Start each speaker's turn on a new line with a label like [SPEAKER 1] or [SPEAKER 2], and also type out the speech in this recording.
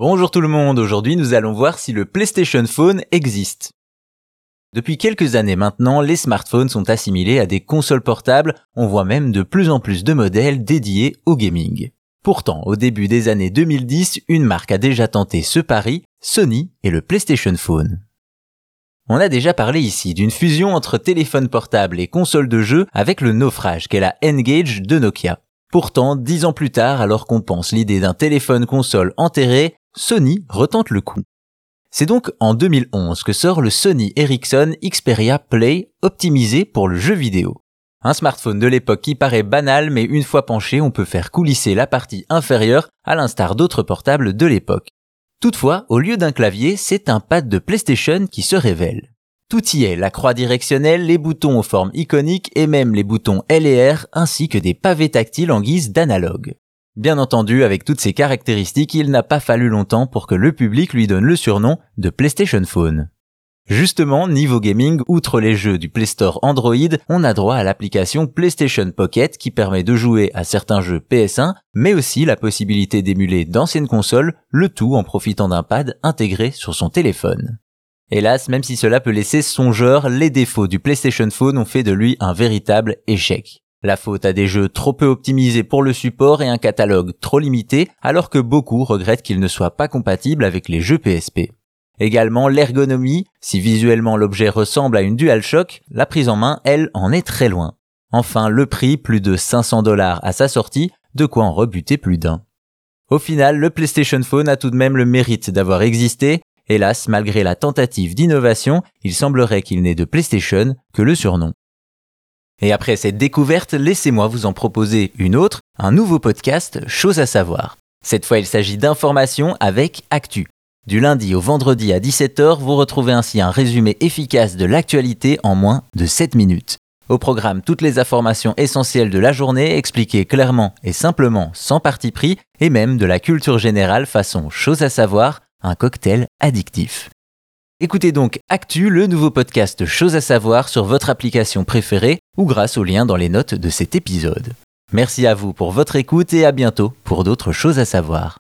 [SPEAKER 1] Bonjour tout le monde, aujourd'hui nous allons voir si le PlayStation Phone existe. Depuis quelques années maintenant, les smartphones sont assimilés à des consoles portables, on voit même de plus en plus de modèles dédiés au gaming. Pourtant, au début des années 2010, une marque a déjà tenté ce pari, Sony et le PlayStation Phone. On a déjà parlé ici d'une fusion entre téléphone portable et console de jeu avec le naufrage qu'est la N-Gage de Nokia. Pourtant, dix ans plus tard, alors qu'on pense l'idée d'un téléphone console enterré, Sony retente le coup. C'est donc en 2011 que sort le Sony Ericsson Xperia Play optimisé pour le jeu vidéo. Un smartphone de l'époque qui paraît banal mais une fois penché on peut faire coulisser la partie inférieure à l'instar d'autres portables de l'époque. Toutefois, au lieu d'un clavier, c'est un pad de PlayStation qui se révèle. Tout y est, la croix directionnelle, les boutons aux formes iconiques et même les boutons L et R ainsi que des pavés tactiles en guise d'analogue. Bien entendu, avec toutes ces caractéristiques, il n'a pas fallu longtemps pour que le public lui donne le surnom de PlayStation Phone. Justement, niveau gaming, outre les jeux du Play Store Android, on a droit à l'application PlayStation Pocket qui permet de jouer à certains jeux PS1, mais aussi la possibilité d'émuler d'anciennes consoles, le tout en profitant d'un pad intégré sur son téléphone. Hélas, même si cela peut laisser songeur, les défauts du PlayStation Phone ont fait de lui un véritable échec. La faute à des jeux trop peu optimisés pour le support et un catalogue trop limité, alors que beaucoup regrettent qu'il ne soit pas compatible avec les jeux PSP. Également l'ergonomie, si visuellement l'objet ressemble à une DualShock, la prise en main, elle, en est très loin. Enfin, le prix, plus de 500 dollars à sa sortie, de quoi en rebuter plus d'un. Au final, le PlayStation Phone a tout de même le mérite d'avoir existé Hélas, malgré la tentative d'innovation, il semblerait qu'il n'ait de PlayStation que le surnom. Et après cette découverte, laissez-moi vous en proposer une autre, un nouveau podcast, Chose à savoir. Cette fois, il s'agit d'informations avec Actu. Du lundi au vendredi à 17h, vous retrouvez ainsi un résumé efficace de l'actualité en moins de 7 minutes. Au programme, toutes les informations essentielles de la journée expliquées clairement et simplement, sans parti pris, et même de la culture générale façon chose à savoir, un cocktail addictif. Écoutez donc Actu, le nouveau podcast Chose à savoir sur votre application préférée ou grâce au lien dans les notes de cet épisode. Merci à vous pour votre écoute et à bientôt pour d'autres choses à savoir.